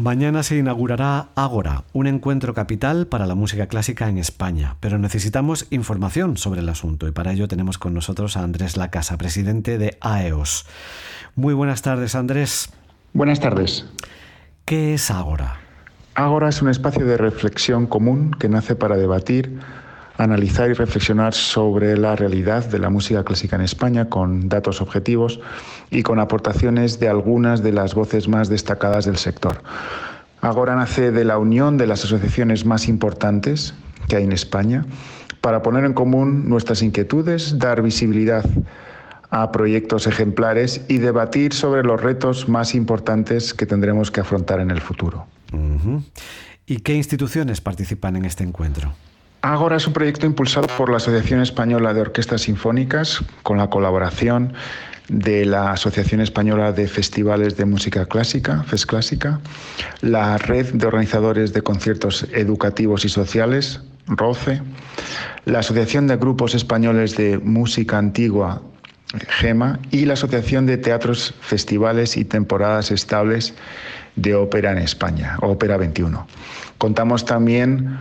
Mañana se inaugurará Ágora, un encuentro capital para la música clásica en España, pero necesitamos información sobre el asunto y para ello tenemos con nosotros a Andrés Lacasa, presidente de AEOS. Muy buenas tardes, Andrés. Buenas tardes. ¿Qué es Ágora? Ágora es un espacio de reflexión común que nace para debatir, analizar y reflexionar sobre la realidad de la música clásica en España con datos objetivos y con aportaciones de algunas de las voces más destacadas del sector. Agora nace de la unión de las asociaciones más importantes que hay en España para poner en común nuestras inquietudes, dar visibilidad a proyectos ejemplares y debatir sobre los retos más importantes que tendremos que afrontar en el futuro. ¿Y qué instituciones participan en este encuentro? Agora es un proyecto impulsado por la Asociación Española de Orquestas Sinfónicas con la colaboración de la Asociación Española de Festivales de Música Clásica, FES Clásica, la Red de Organizadores de Conciertos Educativos y Sociales, ROCE, la Asociación de Grupos Españoles de Música Antigua, GEMA, y la Asociación de Teatros, Festivales y Temporadas Estables de Ópera en España, Ópera 21. Contamos también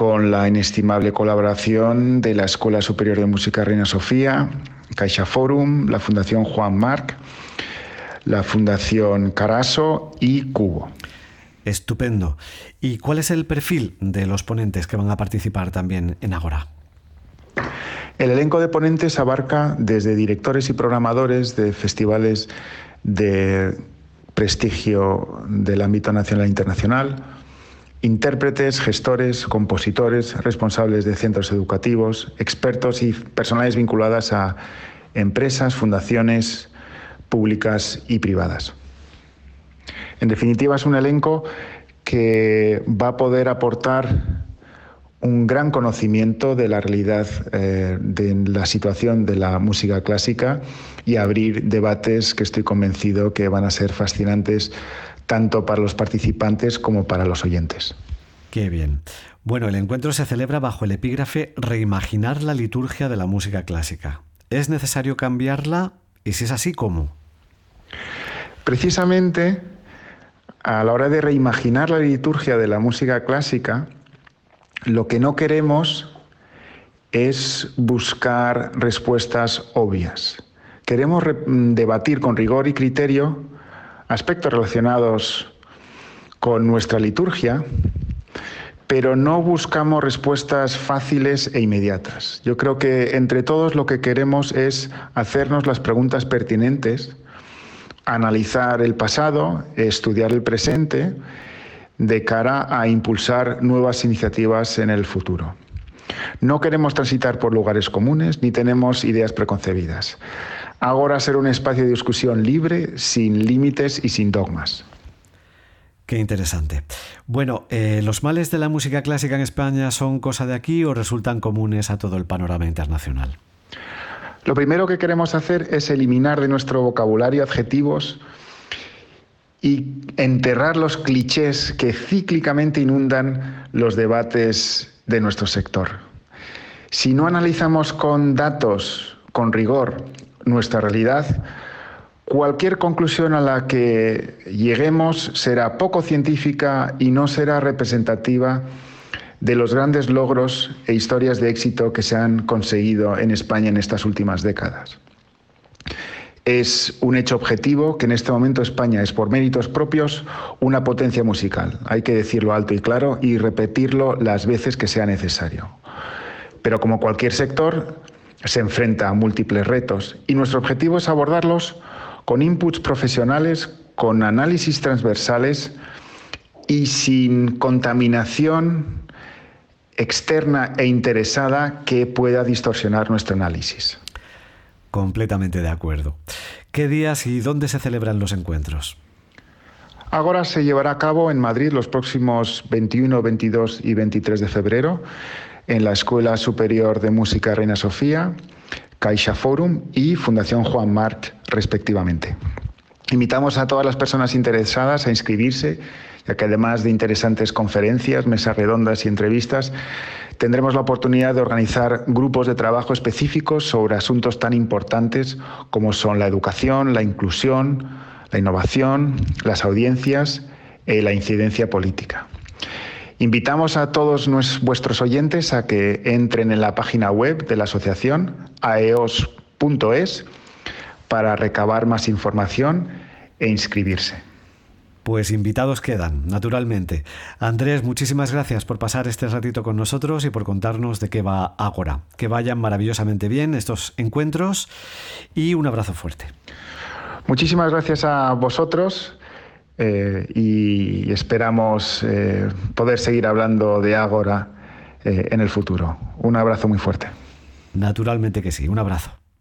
con la inestimable colaboración de la Escuela Superior de Música Reina Sofía, Caixa Forum, la Fundación Juan Marc, la Fundación Caraso y Cubo. Estupendo. ¿Y cuál es el perfil de los ponentes que van a participar también en Agora? El elenco de ponentes abarca desde directores y programadores de festivales de prestigio del ámbito nacional e internacional, intérpretes, gestores, compositores, responsables de centros educativos, expertos y personales vinculadas a empresas, fundaciones públicas y privadas. En definitiva, es un elenco que va a poder aportar un gran conocimiento de la realidad eh, de la situación de la música clásica y abrir debates que estoy convencido que van a ser fascinantes tanto para los participantes como para los oyentes. Qué bien. Bueno, el encuentro se celebra bajo el epígrafe Reimaginar la liturgia de la música clásica. ¿Es necesario cambiarla? Y si es así, ¿cómo? Precisamente a la hora de reimaginar la liturgia de la música clásica, lo que no queremos es buscar respuestas obvias. Queremos debatir con rigor y criterio aspectos relacionados con nuestra liturgia, pero no buscamos respuestas fáciles e inmediatas. Yo creo que entre todos lo que queremos es hacernos las preguntas pertinentes, analizar el pasado, estudiar el presente, de cara a impulsar nuevas iniciativas en el futuro. No queremos transitar por lugares comunes ni tenemos ideas preconcebidas. Ahora ser un espacio de discusión libre, sin límites y sin dogmas. Qué interesante. Bueno, eh, ¿los males de la música clásica en España son cosa de aquí o resultan comunes a todo el panorama internacional? Lo primero que queremos hacer es eliminar de nuestro vocabulario adjetivos y enterrar los clichés que cíclicamente inundan los debates de nuestro sector. Si no analizamos con datos, con rigor, nuestra realidad, cualquier conclusión a la que lleguemos será poco científica y no será representativa de los grandes logros e historias de éxito que se han conseguido en España en estas últimas décadas. Es un hecho objetivo que en este momento España es por méritos propios una potencia musical. Hay que decirlo alto y claro y repetirlo las veces que sea necesario. Pero como cualquier sector, se enfrenta a múltiples retos y nuestro objetivo es abordarlos con inputs profesionales, con análisis transversales y sin contaminación externa e interesada que pueda distorsionar nuestro análisis. Completamente de acuerdo. ¿Qué días y dónde se celebran los encuentros? Ahora se llevará a cabo en Madrid los próximos 21, 22 y 23 de febrero en la Escuela Superior de Música Reina Sofía, Caixa Forum y Fundación Juan Marc, respectivamente. Invitamos a todas las personas interesadas a inscribirse, ya que además de interesantes conferencias, mesas redondas y entrevistas, tendremos la oportunidad de organizar grupos de trabajo específicos sobre asuntos tan importantes como son la educación, la inclusión, la innovación, las audiencias e la incidencia política. Invitamos a todos vuestros oyentes a que entren en la página web de la asociación aeos.es para recabar más información e inscribirse. Pues invitados quedan, naturalmente. Andrés, muchísimas gracias por pasar este ratito con nosotros y por contarnos de qué va Ágora. Que vayan maravillosamente bien estos encuentros y un abrazo fuerte. Muchísimas gracias a vosotros eh, y esperamos eh, poder seguir hablando de Ágora eh, en el futuro. Un abrazo muy fuerte. Naturalmente que sí, un abrazo.